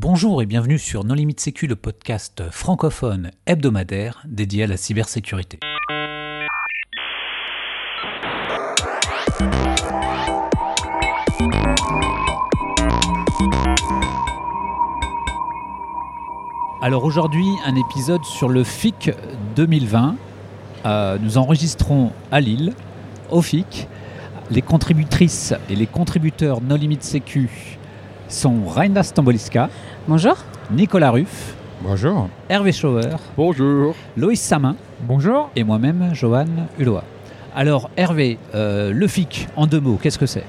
Bonjour et bienvenue sur Non Limite Sécu, le podcast francophone hebdomadaire dédié à la cybersécurité. Alors aujourd'hui, un épisode sur le FIC 2020. Euh, nous enregistrons à Lille, au FIC. Les contributrices et les contributeurs No Limite Sécu sont Raina Stamboliska, Bonjour. Nicolas Ruff, Bonjour. Hervé Schauer, Bonjour. Loïs Samin Bonjour. et moi-même, Johan Hulot. Alors Hervé, euh, le FIC, en deux mots, qu'est-ce que c'est?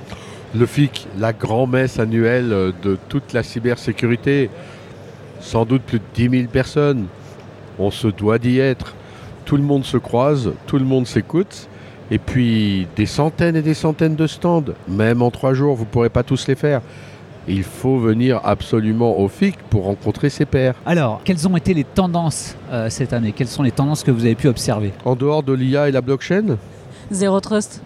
Le FIC, la grand-messe annuelle de toute la cybersécurité. Sans doute plus de 10 000 personnes. On se doit d'y être. Tout le monde se croise, tout le monde s'écoute. Et puis des centaines et des centaines de stands. Même en trois jours, vous ne pourrez pas tous les faire. Il faut venir absolument au FIC pour rencontrer ses pairs. Alors, quelles ont été les tendances euh, cette année? Quelles sont les tendances que vous avez pu observer? En dehors de l'IA et la blockchain, Zéro Trust.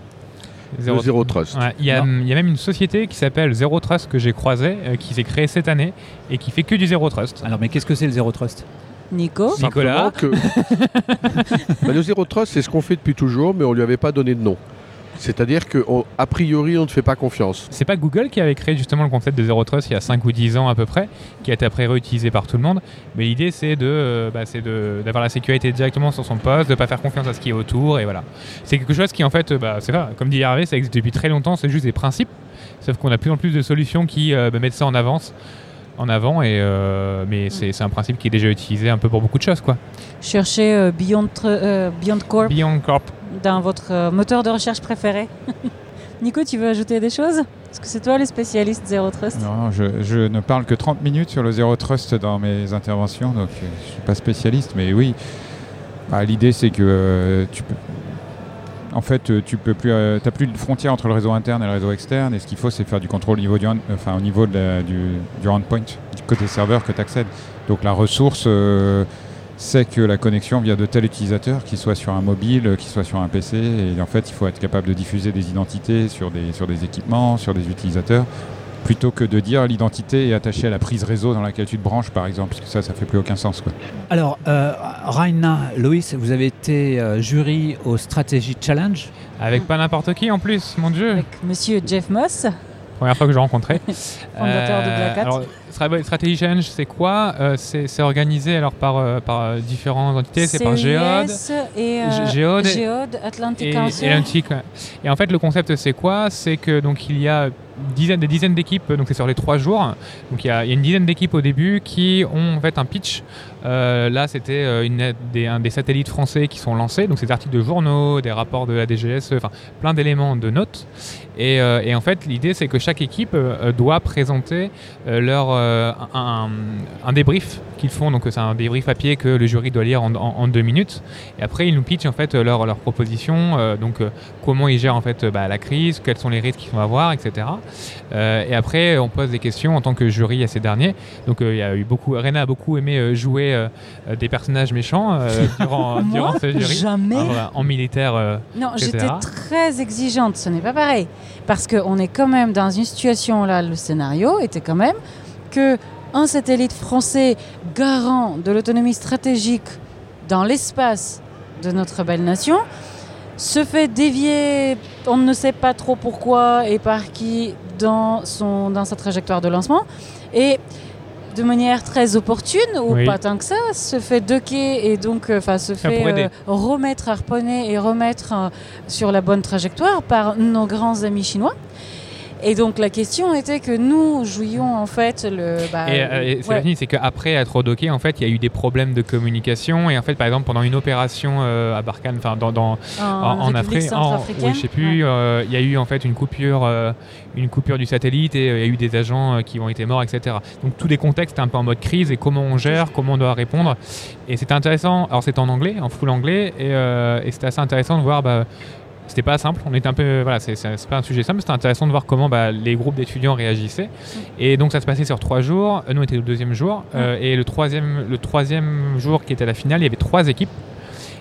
le Zero Trust. Ouais, Il y, a- Non. il y a même une société qui s'appelle Zero Trust que j'ai croisée, euh, qui s'est créée cette année et qui fait que du Zero Trust. Alors, mais qu'est-ce que c'est le Zero Trust? Nico. Nicolas. Que- Bah, le Zero Trust, c'est ce qu'on fait depuis toujours, mais on lui avait pas donné de nom. C'est-à-dire qu'a priori, on ne fait pas confiance. C'est pas Google qui avait créé justement le concept de Zero Trust il y a 5 ou 10 ans à peu près, qui a été après réutilisé par tout le monde. Mais l'idée c'est de, euh, bah, c'est de- d'avoir la sécurité directement sur son poste, de pas faire confiance à ce qui est autour et voilà. C'est quelque chose qui en fait, euh, bah, c'est pas, comme dit Hervé, ça existe depuis très longtemps, c'est juste des principes. Sauf qu'on a de plus en plus de solutions qui euh, bah, mettent ça en avance. En avant, et, euh, mais c'est un principe qui est déjà utilisé un peu pour beaucoup de choses. quoi. Cherchez euh, Beyond, Tr- euh, Beyond Corp Beyond Corp, dans votre euh, moteur de recherche préféré. Nico, tu veux ajouter des choses? Est-ce que c'est toi le spécialiste Zero Trust Non, je, ne parle que 30 minutes sur le Zero Trust dans mes interventions, donc euh, je ne suis pas spécialiste, mais oui. Bah, L'idée, c'est que euh, tu peux. En fait, tu peux plus, euh, plus de frontière entre le réseau interne et le réseau externe, et ce qu'il faut, c'est faire du contrôle au niveau du, enfin, au du, endpoint, du côté serveur que tu accèdes. Donc la ressource, c'est que la connexion vient de tel utilisateur, qu'il soit sur un mobile, qu'il soit sur un PC, et en fait, il faut être capable de diffuser des identités sur des, sur des équipements, sur des utilisateurs plutôt que de dire l'identité est attachée à la prise réseau dans laquelle tu te branches, par exemple, parce que ça, ça fait plus aucun sens. Quoi. Alors, euh, Raina, Loïs, vous avez été euh, jury au Strategy Challenge. avec pas n'importe qui en plus, mon dieu. Avec monsieur Jeff Moss. Première fois que je l'ai rencontré. Fondateur de Black Hat. alors, Stra- Strategy Challenge, c'est quoi? Euh, C'est organisé alors par, euh, par euh, différentes entités. C'est par Géode. Et Géode Géode, Atlantic Et, en fait, le concept, c'est quoi? C'est que donc il y a dizaines, des dizaines d'équipes, donc c'est sur les trois jours. Donc il y a, il y a une dizaine d'équipes au début qui ont en fait un pitch. Euh, là, c'était des, un des satellites français qui sont lancés. Donc c'est des articles de journaux, des rapports de la DGS, enfin plein d'éléments de notes. Et, et en fait, l'idée, c'est que chaque équipe doit présenter leur un, un débrief qu'ils font. Donc c'est un débrief papier que le jury doit lire en, en- en deux minutes. Et après, ils nous pitchent en fait leur, leur proposition. euh, donc euh, comment ils gèrent en fait euh, bah, la crise, quels sont les risques qu'ils vont avoir, etc. Euh, et après, on pose des questions en tant que jury à ces derniers. Donc euh, il y a eu beaucoup, Rena a beaucoup aimé euh, jouer euh, euh, des personnages méchants euh, durant, Moi, durant ce jury. jamais. Ah, voilà, en militaire. euh, Non, j'étais très exigeante, ce n'est pas pareil. Parce qu'on est quand même dans une situation, là, le scénario était quand même que un satellite français garant de l'autonomie stratégique dans l'espace de notre belle nation se fait dévier, on ne sait pas trop pourquoi et par qui, dans, son, dans sa trajectoire de lancement. Et de manière très opportune, ou Oui. pas tant que ça, se fait docker et donc euh, se fait euh, remettre, harponner et remettre euh, sur la bonne trajectoire par nos grands amis chinois. Et donc la question était que nous jouions en fait le... bah, Et, euh, et c'est ouais. c'est qu'après être docké, en fait, il y a eu des problèmes de communication. Et en fait, par exemple, pendant une opération euh, à Barkhane, enfin, dans, dans, en, en, Afrique, en- oui, je sais plus, euh, il y a eu en fait une coupure, euh, une coupure du satellite et euh, il y a eu des agents euh, qui ont été morts, etc. Donc tous les contextes un peu en mode crise et comment on gère, comment on doit répondre. Et c'était intéressant. Alors c'était en anglais, en full anglais, et, euh, et c'était assez intéressant de voir. Bah, c'était pas simple, on était un peu, voilà, c'est pas un sujet simple, c'était intéressant de voir comment bah, les groupes d'étudiants réagissaient. Et donc ça se passait sur trois jours, Euh, nous on était le deuxième jour, euh, et le troisième, le troisième jour qui était la finale, il y avait trois équipes.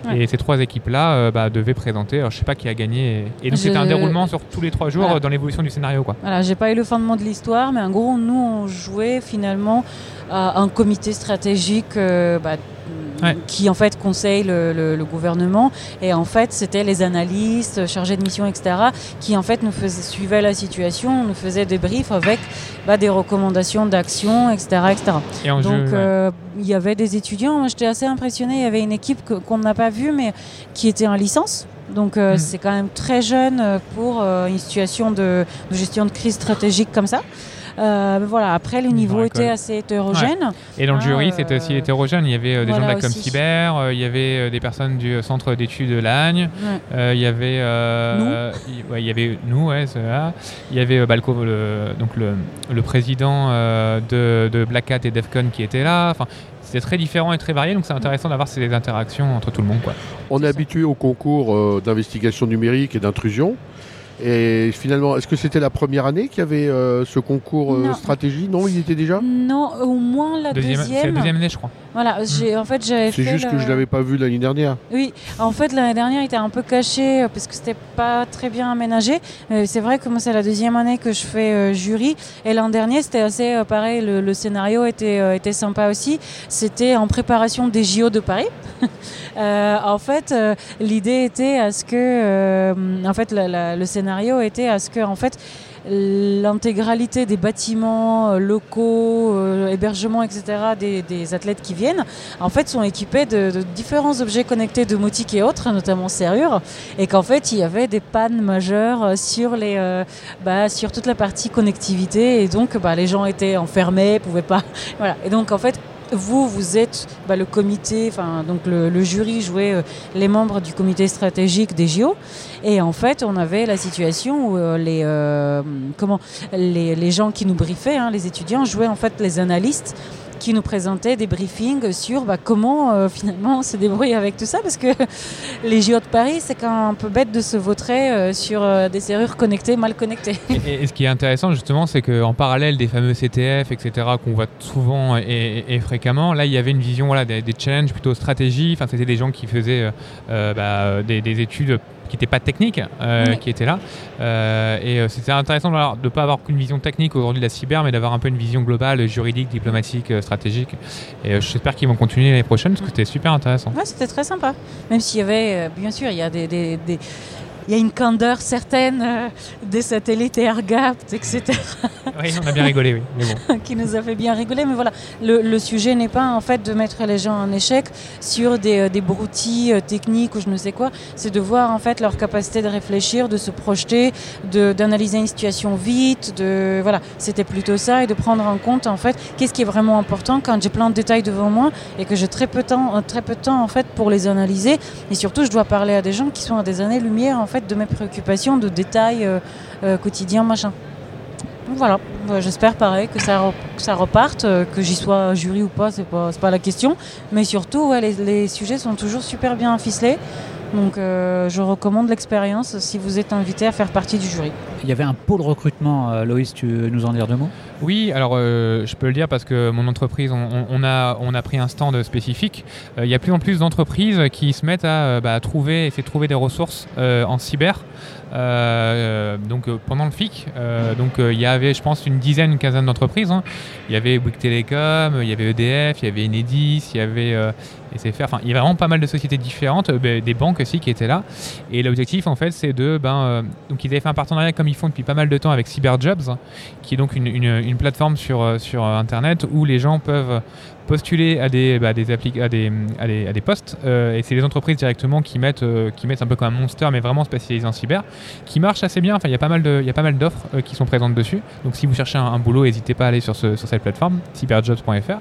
Ouais. Et ces trois équipes-là euh, bah, devaient présenter. Alors, je sais pas qui a gagné. Et donc c'était un déroulement sur tous les trois jours Voilà. euh, dans l'évolution du scénario, quoi. Voilà, j'ai pas eu le fondement de l'histoire, mais en gros, nous, on jouait finalement à un comité stratégique euh, bah, Ouais. qui en fait conseille le, le- le gouvernement. Et en fait, c'était les analystes, chargés de mission, etc., qui en fait nous faisaient, suivaient la situation, nous faisaient des briefs avec bah, des recommandations d'action, etc., etc. Et Donc, jeu, ouais. euh, il y avait des étudiants. Moi, j'étais assez impressionnée. Il y avait une équipe qu'on n'a pas vue, mais qui était en licence. Donc, euh, Mm. c'est quand même très jeune euh, pour euh, une situation de, de gestion de crise stratégique comme ça. Euh, voilà. Après, le niveau Dans était l'école. assez hétérogène. Et dans le Ah, jury, c'était aussi euh, hétérogène. Il y avait euh, des gens de la. Cyber, euh, il y avait euh, des personnes du centre d'études de Lagne, Ouais. euh, il y avait euh, il- ouais, il y avait nous, ouais, c'est là. Il y avait euh, Balco, le, donc le, le président euh, de, de Black Hat et Defcon qui était là. Enfin, c'était très différent et très varié, donc c'est intéressant d'avoir ces interactions entre tout le monde, quoi. On est habitué au concours euh, d'investigation numérique et d'intrusion. Et finalement, est-ce que c'était la première année qu'il y avait euh, ce concours euh, Non. stratégie? Non, il y était déjà? Non, au moins la Deuxième, deuxième. c'est la deuxième année, je crois. Voilà, j'ai, en fait, j'avais C'est juste que je l'avais pas vu l'année dernière. Oui, en fait l'année dernière il était un peu caché euh, parce que c'était pas très bien aménagé. Euh, c'est vrai que moi c'est la deuxième année que je fais euh, jury et l'an dernier c'était assez pareil, le, le scénario était, était sympa aussi. C'était en préparation des JO de Paris. Euh, en fait l'idée était à ce que, euh, en fait la- la- le scénario était à ce que en fait l'intégralité des bâtiments locaux, euh, hébergements, etc., des, des athlètes qui viennent, en fait, sont équipés de, de différents objets connectés domotiques et autres, notamment serrures, et qu'en fait, il y avait des pannes majeures sur, les, euh, bah, sur toute la partie connectivité, et donc bah, les gens étaient enfermés, pouvaient pas. Voilà. Et donc, en fait, vous, vous êtes bah, le comité, enfin donc le, jury jouait euh, les membres du comité stratégique des JO, et en fait on avait la situation où euh, les comment les, les gens qui nous briefaient, hein, les étudiants jouaient en fait les analystes qui nous présentaient des briefings sur bah, comment euh, finalement on se débrouille avec tout ça parce que les JO de Paris c'est quand même un peu bête de se vautrer euh, sur euh, des serrures connectées mal connectées. Et, ce qui est intéressant justement, c'est qu'en parallèle des fameux CTF, etc., qu'on voit souvent et, fréquemment, là il y avait une vision voilà, des, challenges plutôt stratégie. Enfin, c'était des gens qui faisaient bah, des études qui n'étaient pas techniques, euh, Oui. qui étaient là. Euh, et euh, c'était intéressant de ne pas avoir qu'une vision technique aujourd'hui de la cyber, mais d'avoir un peu une vision globale, juridique, diplomatique, euh, stratégique. Et j'espère qu'ils vont continuer l'année prochaine parce que c'était super intéressant. Ouais, c'était très sympa. Même s'il y avait, bien sûr, il y a des, des- des- il y a une candeur certaine euh, des satellites AirGapt, etc. oui, on a bien rigolé, oui. Mais bon. qui nous a fait bien rigoler. Mais voilà, le, le sujet n'est pas en fait de mettre les gens en échec sur des, euh, des broutilles euh, techniques ou je ne sais quoi. C'est de voir en fait leur capacité de réfléchir, de se projeter, d'analyser une situation vite. De voilà, c'était plutôt ça et de prendre en compte en fait qu'est-ce qui est vraiment important quand j'ai plein de détails devant moi et que j'ai très peu de temps, euh, très peu de temps en fait pour les analyser. Et surtout, je dois parler à des gens qui sont à des années-lumière en fait de mes préoccupations, de détails euh, euh, quotidiens, machin. Voilà, Bah, j'espère pareil que ça, reparte, euh, que j'y sois jury ou pas, c'est pas, pas la question. Mais surtout, les, sujets sont toujours super bien ficelés. Donc euh, je recommande l'expérience si vous êtes invité à faire partie du jury. Il y avait un pôle recrutement, euh, Loïs, tu veux nous en dire deux mots? Oui, alors euh, je peux le dire parce que mon entreprise, on, a, pris un stand spécifique. Euh, Il y a plus en plus d'entreprises qui se mettent à, bah, trouver, essayer de trouver des ressources en cyber. Donc pendant le FIC, donc il y avait, je pense, une dizaine, une quinzaine d'entreprises. hein. Il y avait Bouygues Telecom, il y avait EDF, il y avait Enedis, il y avait SFR. Enfin, il y avait vraiment pas mal de sociétés différentes, bah, des banques aussi qui étaient là. Et l'objectif, en fait, c'est de, ben, donc ils avaient fait un partenariat comme ils font depuis pas mal de temps avec Cyberjobs, qui est donc une, une- plateforme sur, euh, sur euh, Internet où les gens peuvent postuler à des, bah, des, à des, à des, à des postes. euh, et c'est les entreprises directement qui mettent, euh, qui mettent un peu comme un monster, mais vraiment spécialisé en cyber, qui marche assez bien. Enfin, il y a pas mal d'offres euh, qui sont présentes dessus. Donc si vous cherchez un, boulot, n'hésitez pas à aller sur, ce- sur cette plateforme, cyberjobs.fr.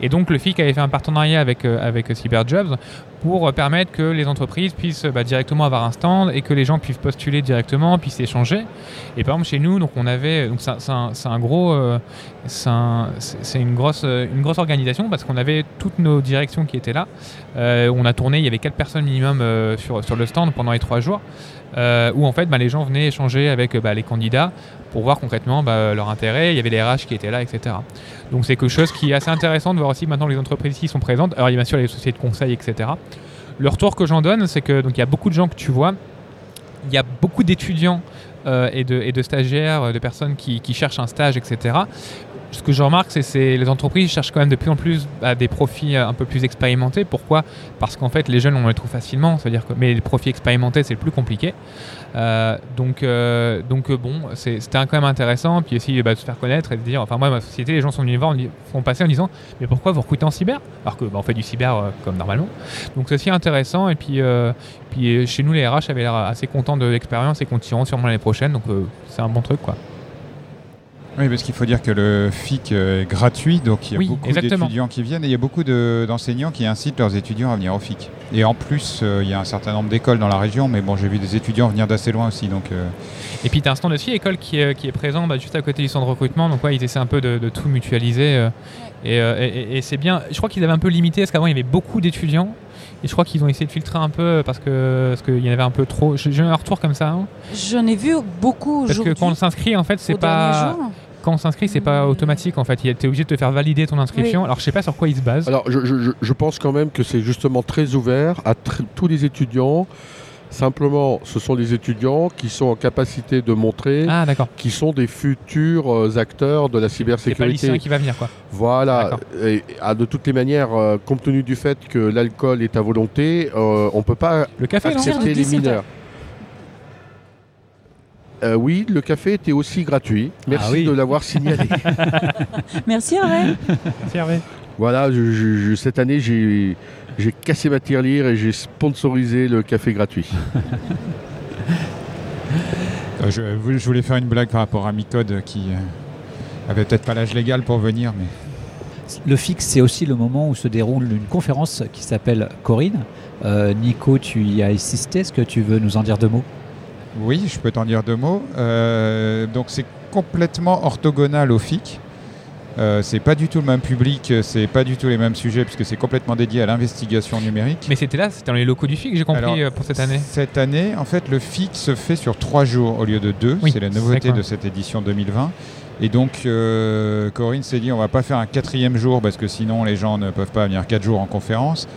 Et donc le FIC avait fait un partenariat avec, avec Cyberjobs pour permettre que les entreprises puissent bah, directement avoir un stand et que les gens puissent postuler directement, puissent échanger. Et par exemple chez nous, donc on avait, donc c'est un- un, gros, c'est un- une grosse, une grosse organisation parce qu'on avait toutes nos directions qui étaient là. Euh, on a tourné, il y avait quatre personnes minimum euh, sur, sur le stand pendant les trois jours, euh, où en fait bah, les gens venaient échanger avec bah, les candidats pour voir concrètement bah, leur intérêt. Il y avait les RH qui étaient là, etc. Donc c'est quelque chose qui est assez intéressant de voir aussi maintenant les entreprises ici sont présentes. Alors il y a bien sûr les sociétés de conseil, etc. le retour que j'en donne, c'est que donc il y a beaucoup de gens que tu vois, il y a beaucoup d'étudiants et, de, et de stagiaires, de personnes qui, qui cherchent un stage, etc. Ce que je remarque, c'est que les entreprises cherchent quand même de plus en plus à des profils euh, un peu plus expérimentés. Pourquoi? Parce qu'en fait, les jeunes, on les trouve facilement. C'est-à-dire que, mais les profils expérimentés, c'est le plus compliqué. Euh, donc, euh, donc bon, c'était quand même intéressant. Puis aussi bah, de se faire connaître et de dire, enfin moi, ma société, les gens sont venus voir, font passer en disant, mais pourquoi vous recrutez en cyber? Alors que bah, on fait du cyber comme normalement. Donc c'est aussi intéressant. Et puis, puis chez nous, les RH avaient l'air assez contents de l'expérience et continueront sûrement l'année prochaine. Donc c'est un bon truc, quoi. Oui, parce qu'il faut dire que le FIC euh, est gratuit, donc il y a Oui, beaucoup exactement. d'étudiants qui viennent et il y a beaucoup de- d'enseignants qui incitent leurs étudiants à venir au FIC. Et en plus, euh, il y a un certain nombre d'écoles dans la région, mais bon, j'ai vu des étudiants venir d'assez loin aussi, donc euh, Et puis tu as un stand aussi école qui est, qui est présent bah, juste à côté du centre de recrutement. Donc ouais, ils essaient un peu de, de tout mutualiser. euh, et euh, et- et- et c'est bien. Je crois qu'ils avaient un peu limité parce qu'avant il y avait beaucoup d'étudiants. Et je crois qu'ils ont essayé de filtrer un peu parce que parce qu'il y en avait un peu trop. J'ai eu un retour comme ça. hein. J'en ai vu beaucoup Parce que aujourd'hui. quand on s'inscrit, en fait, c'est pas jour. Quand on s'inscrit, c'est pas Mm. automatique. En fait, tu es obligé de te faire valider ton inscription. Alors je sais pas sur quoi ils se basent. Alors, je, je- je- pense quand même que c'est justement très ouvert à tr- tous les étudiants. Simplement, ce sont les étudiants qui sont en capacité de montrer ah qui sont des futurs euh, acteurs de la C'est pas cybersécurité. qui va venir quoi. Voilà. Et, ah, de toutes les manières, euh, compte tenu du fait que l'alcool est à volonté, euh, on ne peut pas Le café accepter les 17 mineurs. Euh, oui, le café était aussi gratuit. Merci Ah oui. de l'avoir signalé. Merci Hervé. Merci, Hervé. voilà, je- je- je- cette année, j'ai j'ai cassé ma tirelire et j'ai sponsorisé le café gratuit. euh, je, je voulais faire une blague par rapport à Micode qui euh, avait peut-être pas l'âge légal pour venir, mais Le FIX, c'est aussi le moment où se déroule une conférence qui s'appelle Corinne. Euh, Nico, tu y as assisté. Est-ce que tu veux nous en dire deux mots? Oui, je peux t'en dire deux mots. Euh, donc c'est complètement orthogonal au FIC. Euh, c'est pas du tout le même public, c'est pas du tout les mêmes sujets puisque c'est complètement dédié à l'investigation numérique. Mais c'était là, c'était dans les locaux du FIC, j'ai compris Alors, euh, pour cette année. Cette année, en fait, le FIC se fait sur trois jours au lieu de deux. Oui, c'est la nouveauté de cette édition 2020. Et donc, euh, Corinne s'est dit, on va pas faire un quatrième jour parce que sinon les gens ne peuvent pas venir quatre jours en conférence.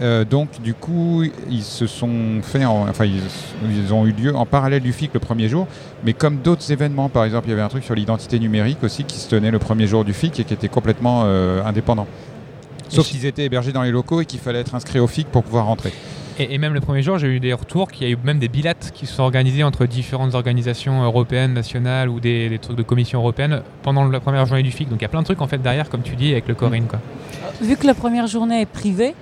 Euh, donc, du coup, ils se sont fait, en- enfin, ils, ils ont eu lieu en parallèle du FIC le premier jour, mais comme d'autres événements, par exemple, il y avait un truc sur l'identité numérique aussi qui se tenait le premier jour du FIC et qui était complètement euh, indépendant. Sauf qu'ils étaient hébergés dans les locaux et qu'il fallait être inscrit au FIC pour pouvoir rentrer. Et, et même le premier jour, j'ai eu des retours qu'il y a eu même des bilates qui se sont organisés entre différentes organisations européennes, nationales ou des, des trucs de commission européenne pendant la première journée du FIC. Donc il y a plein de trucs en fait derrière, comme tu dis, avec le Corinne. Quoi. Vu que la première journée est privée,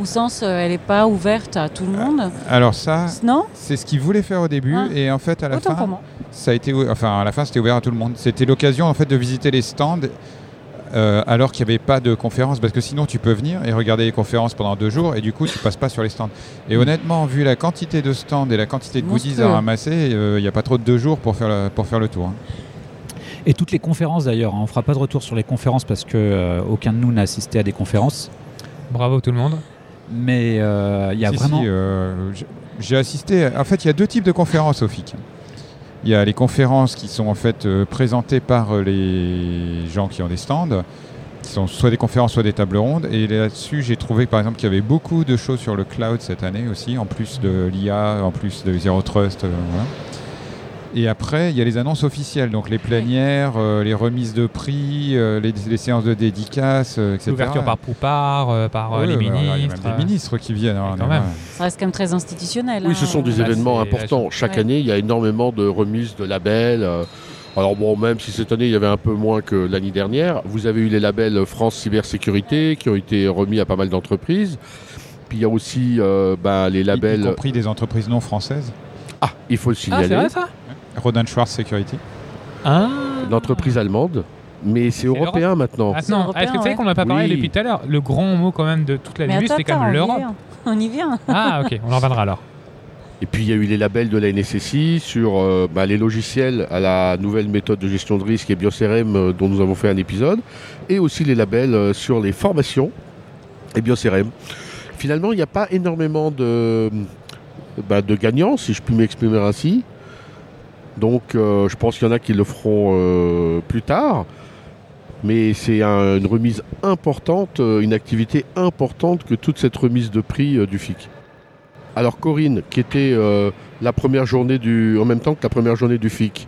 au sens euh, elle n'est pas ouverte à tout le monde, Alors ça, non C'est ce qu'ils voulaient faire au début Ah. et en fait à la Autant fin, pour moi. ça a été, enfin à la fin c'était ouvert à tout le monde. C'était l'occasion en fait de visiter les stands euh, alors qu'il n'y avait pas de conférence parce que sinon tu peux venir et regarder les conférences pendant deux jours et du coup tu passes pas sur les stands. Et honnêtement vu la quantité de stands et la quantité de goodies à ramasser, euh, il n'y a pas trop de deux jours pour faire le, pour faire le tour. hein. Et toutes les conférences d'ailleurs. hein. On fera pas de retour sur les conférences parce que euh, aucun de nous n'a assisté à des conférences. Bravo tout le monde. Mais euh, il y a Si, vraiment. si, euh, j'ai assisté. En fait, il y a deux types de conférences au FIC. Il y a les conférences qui sont en fait euh, présentées par euh, les gens qui ont des stands, qui sont soit des conférences, soit des tables rondes. Et là-dessus, j'ai trouvé par exemple qu'il y avait beaucoup de choses sur le cloud cette année aussi, en plus de l'IA, en plus de Zero Trust. euh, voilà. Et après, il y a les annonces officielles, donc les plénières, euh, les remises de prix, euh, les, les séances de dédicaces, euh, etc. L'ouverture par Poupard, euh, par Ouais, les bah, alors, il y a ministres. même des ministres qui viennent. alors, quand même. Ça reste quand même très institutionnel. Oui, hein. ce sont des Là, événements importants. Chaque Ouais. année, il y a énormément de remises de labels. euh, Alors bon, même si cette année, il y avait un peu moins que l'année dernière, vous avez eu les labels France Cybersécurité qui ont été remis à pas mal d'entreprises. Puis il y a aussi euh, ben, les Y- Y labels... compris des entreprises non françaises. Ah, il faut le Ah, signaler. c'est vrai ça? Rodan Schwartz Security. Ah L'entreprise allemande. Mais c'est européen maintenant. Ah non, européen, est-ce que tu sais qu'on n'a pas parlé Oui. depuis tout à l'heure? Le grand mot quand même de toute la Mais début, attends, c'était quand attends, même on y l'Europe. vient. On y vient. Ah ok, on en reviendra alors. Et puis il y a eu les labels de la NSSI sur euh, bah, les logiciels à la nouvelle méthode de gestion de risque et BioCRM euh, dont nous avons fait un épisode. Et aussi les labels euh, sur les formations et BioCRM. Finalement, il n'y a pas énormément de, bah, de gagnants, si je puis m'exprimer ainsi. Donc euh, je pense qu'il y en a qui le feront euh, plus tard. Mais c'est un- une remise importante, euh, une activité importante que toute cette remise de prix du FIC. Alors Corinne, qui était la première journée du, en même temps que la première journée du FIC,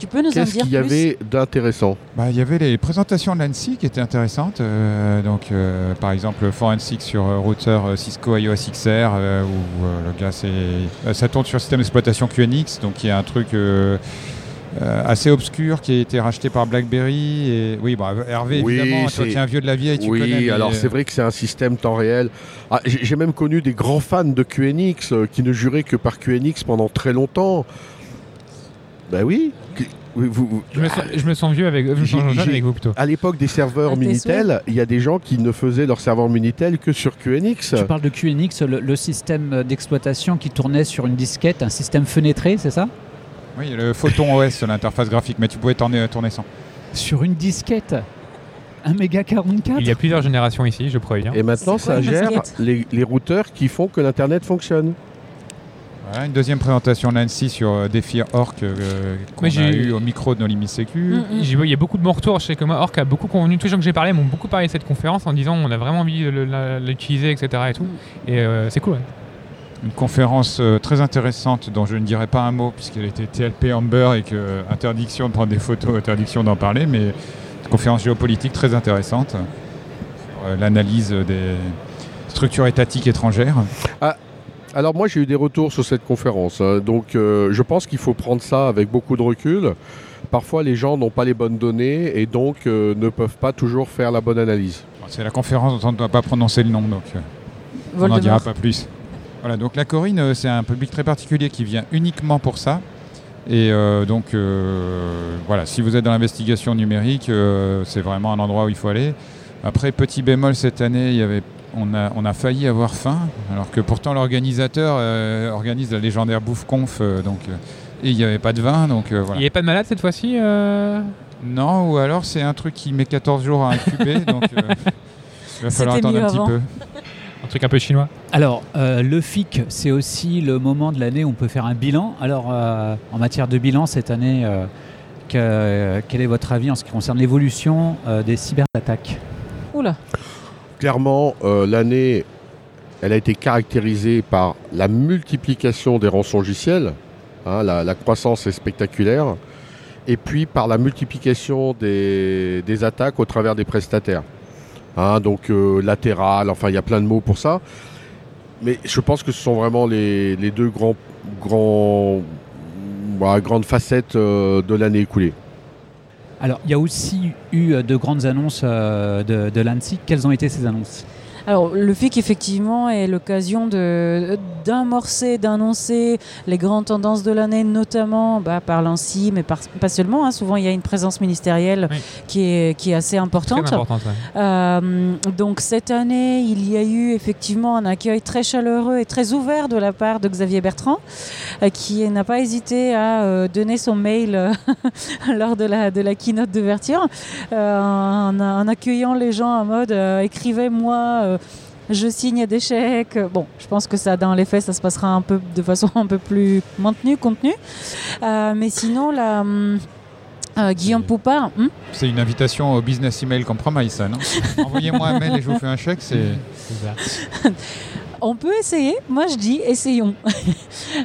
Tu peux nous en qu'est-ce dire qu'il y plus avait d'intéressant Bah, Il y avait les présentations de l'ANSI qui étaient intéressantes. euh, donc, euh, par exemple, Forensic sur euh, routeur euh, Cisco iOS XR, euh, où euh, le gars, c'est, ça tourne sur le système d'exploitation QNX. Donc, il y a un truc euh, euh, assez obscur qui a été racheté par BlackBerry. Et, oui, bah, Hervé, Oui, évidemment, toi c'est- qui es un vieux de la vieille, tu Oui, connais. mais, alors euh, c'est vrai que c'est un système temps réel. Ah, j'ai j'ai même connu des grands fans de QNX euh, qui ne juraient que par QNX pendant très longtemps. Ben oui. Que- oui, vous- vous- Je me sens, je me sens vieux avec, je me J'ai- sens jeune j'ai- avec vous plutôt. à l'époque des serveurs Minitel, il y a des gens qui ne faisaient leur serveur Minitel que sur QNX. Tu parles de QNX, le, le système d'exploitation qui tournait sur une disquette, un système fenêtré, c'est ça? Oui, le Photon OS, l'interface graphique, mais tu pouvais tourner, tourner sans. Sur une disquette? 1 méga 44 Il y a plusieurs générations ici, je préviens. Et maintenant, ça gère les routeurs qui font que l'Internet fonctionne. Voilà, une deuxième présentation de l'ANSI sur euh, Défi Orc euh, qu'on a j'ai- eu au micro de nos limites sécu. Mm, mm. Il y a beaucoup de bons retours. Je sais que moi, Orc a beaucoup convenu. Tous les gens que j'ai parlé m'ont beaucoup parlé de cette conférence en disant on a vraiment envie de l'utiliser, etc. Et, tout. et euh, c'est cool. ouais. Une conférence euh, très intéressante dont je ne dirai pas un mot puisqu'elle était TLP Amber et que euh, interdiction de prendre des photos, interdiction d'en parler, mais une conférence géopolitique très intéressante sur euh, l'analyse des structures étatiques étrangères. Alors moi j'ai eu des retours sur cette conférence, hein. donc euh, je pense qu'il faut prendre ça avec beaucoup de recul. Parfois les gens n'ont pas les bonnes données et donc euh, ne peuvent pas toujours faire la bonne analyse. C'est la conférence dont on ne doit pas prononcer le nom, donc euh, on n'en dira pas plus. Voilà, donc la Corine, c'est un public très particulier qui vient uniquement pour ça. Et euh, donc, euh, voilà, si vous êtes dans l'investigation numérique, euh, c'est vraiment un endroit où il faut aller. Après, petit bémol, cette année, il y avait, on, a, on a failli avoir faim, alors que pourtant l'organisateur euh, organise la légendaire Bouffe Conf, euh, donc, euh, et il n'y avait pas de vin, donc euh, Il voilà. n'y avait pas de malade cette fois-ci euh? Non, ou alors c'est un truc qui met 14 jours à incuber, donc euh, il va falloir attendre un petit peu. Un truc un peu chinois. Alors, euh, le FIC, c'est aussi le moment de l'année où on peut faire un bilan. Alors, euh, en matière de bilan, cette année, euh, que- quel est votre avis en ce qui concerne l'évolution euh, des cyberattaques? Oula. Clairement, euh, l'année, elle a été caractérisée par la multiplication des rançongiciels, hein, la, croissance est spectaculaire, et puis par la multiplication des, attaques au travers des prestataires. Hein, donc euh, latéral, enfin il y a plein de mots pour ça. Mais je pense que ce sont vraiment les, deux bah, grandes facettes euh, de l'année écoulée. Alors, il y a aussi eu euh, de grandes annonces euh, de, de l'ANSI. Quelles ont été ces annonces? Alors, le FIC, effectivement, est l'occasion d'amorcer, d'annoncer les grandes tendances de l'année, notamment bah, par l'ANSI, mais par- pas seulement. hein. Souvent, il y a une présence ministérielle Oui. qui, est, qui est assez importante. Très importante. ouais. Euh, donc cette année, il y a eu effectivement un accueil très chaleureux et très ouvert de la part de Xavier Bertrand, euh, qui n'a pas hésité à euh, donner son mail lors de la, de la keynote d'ouverture, en, en accueillant les gens en mode écrivez-moi. Euh, je signe des chèques. Bon, je pense que ça, dans les faits, ça se passera un peu de façon un peu plus maintenue, contenue. Euh, mais sinon, la, hum, euh, Guillaume Poupard, hum, C'est une invitation au business email compromise, ça, non Envoyez-moi un mail et je vous fais un chèque, c'est... On peut essayer, moi je dis essayons.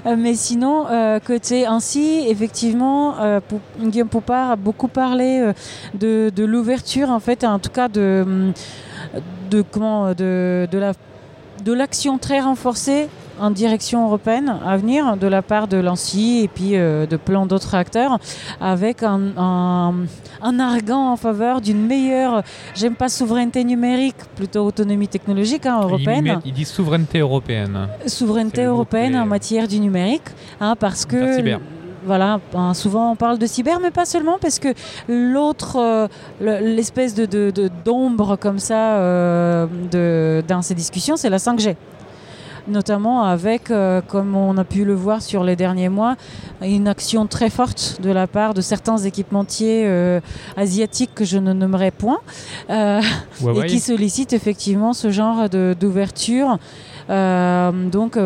Euh, Mais sinon, euh, côté ainsi, effectivement, euh, Pou- Guillaume Poupard a beaucoup parlé euh, de, de l'ouverture, en fait, en tout cas de, hum, de, comment, de, de la de l'action très renforcée en direction européenne à venir de la part de l'ANSI et puis euh, de plein d'autres acteurs avec un, un, un arguant en faveur d'une meilleure, j'aime pas souveraineté numérique, plutôt autonomie technologique hein, européenne il dit souveraineté européenne. Souveraineté européenne en matière du numérique, hein, parce que cyber. Voilà, hein, souvent on parle de cyber, mais pas seulement, parce que l'autre, euh, le- l'espèce de, de- de- d'ombre comme ça euh, de, dans ces discussions, c'est la 5G. Notamment avec, euh, comme on a pu le voir sur les derniers mois, une action très forte de la part de certains équipementiers euh, asiatiques que je ne nommerai point, euh, et qui sollicitent effectivement ce genre de- d'ouverture. Donc,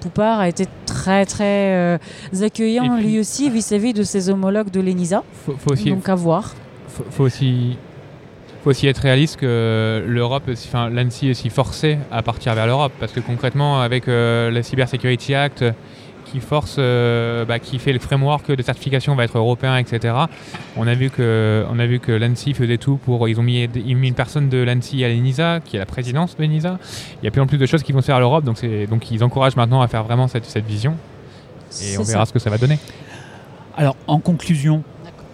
Poupard a été très très euh, accueillant puis- lui aussi vis-à-vis de ses homologues de l'ENISA. Faut, faut aussi, Donc à voir. faut, faut aussi faut aussi être réaliste que l'Europe, enfin l'ANSI est aussi forcée à partir vers l'Europe parce que concrètement avec euh, la Cyber Security Act qui force, euh, bah, qui fait le framework de certification va être européen, etc. On a vu que, on a vu que l'ANSI faisait tout pour, ils ont mis, ils ont mis une personne de l'ANSI à l'ENISA, qui est la présidence de l'ENISA. Il y a plus en plus de choses qui vont se faire à l'Europe, donc, donc ils encouragent maintenant à faire vraiment cette, cette vision. Et on verra ce que ça va donner. Alors, en conclusion,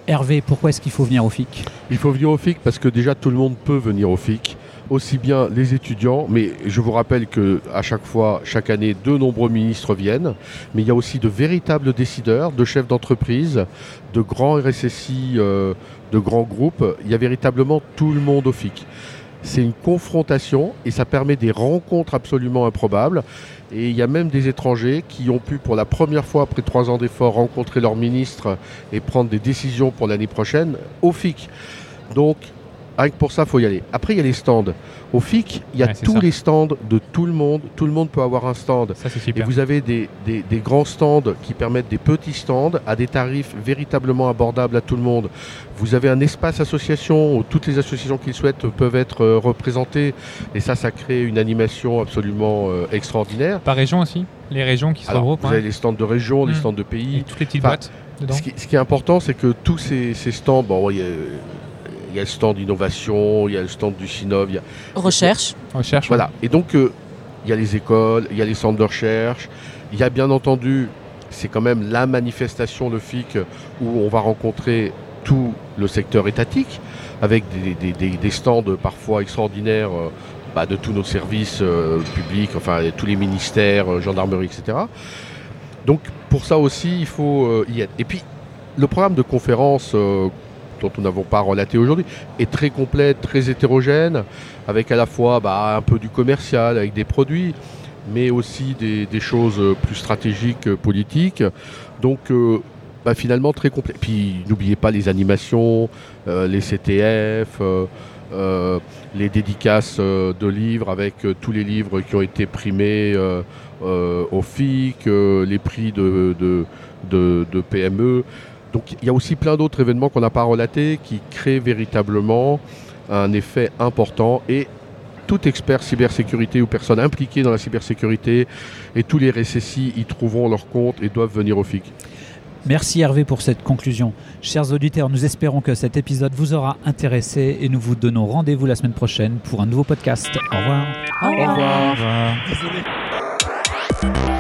Hervé, pourquoi est-ce qu'il faut venir au FIC? Il faut venir au FIC parce que déjà tout le monde peut venir au FIC, aussi bien les étudiants, mais je vous rappelle que à chaque fois, chaque année, de nombreux ministres viennent, mais il y a aussi de véritables décideurs, de chefs d'entreprise, de grands RSSI, euh, de grands groupes. Il y a véritablement tout le monde au FIC. C'est une confrontation et ça permet des rencontres absolument improbables. Et il y a même des étrangers qui ont pu, pour la première fois après trois ans d'efforts, rencontrer leur ministre et prendre des décisions pour l'année prochaine au FIC. Donc, Rien que pour ça, il faut y aller. Après, il y a les stands. Au FIC, il y a tous les stands de tout le monde. Tout le monde peut avoir un stand. Ça, et vous avez des, des, grands stands qui permettent des petits stands à des tarifs véritablement abordables à tout le monde. Vous avez un espace association où toutes les associations qui le souhaitent peuvent être euh, représentées. Et ça, ça crée une animation absolument euh, extraordinaire. Par région aussi Les régions qui se regroupent Vous avez les stands de région, les mmh. stands de pays. Et toutes les petites boîtes. Dedans. Ce, qui, est important, c'est que tous ces, stands, bon, il y a le stand d'innovation, il y a le stand du Sinov. Il y a... Recherche. Recherche. Voilà. Et donc, euh, il y a les écoles, il y a les centres de recherche. Il y a bien entendu, c'est quand même la manifestation, le FIC, où on va rencontrer tout le secteur étatique, avec des, stands parfois extraordinaires euh, bah, de tous nos services euh, publics, enfin tous les ministères, gendarmerie, etc. Donc pour ça aussi, il faut y être. Et puis, le programme de conférence dont nous n'avons pas relaté aujourd'hui, est très complète, très hétérogène, avec à la fois bah, un peu du commercial, avec des produits, mais aussi des, choses plus stratégiques, politiques. Donc euh, bah, finalement très complet. Puis n'oubliez pas les animations, euh, les CTF. Euh, les dédicaces de livres avec tous les livres qui ont été primés au FIC, les prix de, de PME. Donc il y a aussi plein d'autres événements qu'on n'a pas relatés qui créent véritablement un effet important et tout expert cybersécurité ou personne impliquée dans la cybersécurité et tous les RSSI y trouveront leur compte et doivent venir au FIC. Merci Hervé pour cette conclusion. Chers auditeurs, nous espérons que cet épisode vous aura intéressé et nous vous donnons rendez-vous la semaine prochaine pour un nouveau podcast. Au revoir. Au revoir. Au revoir. Au revoir.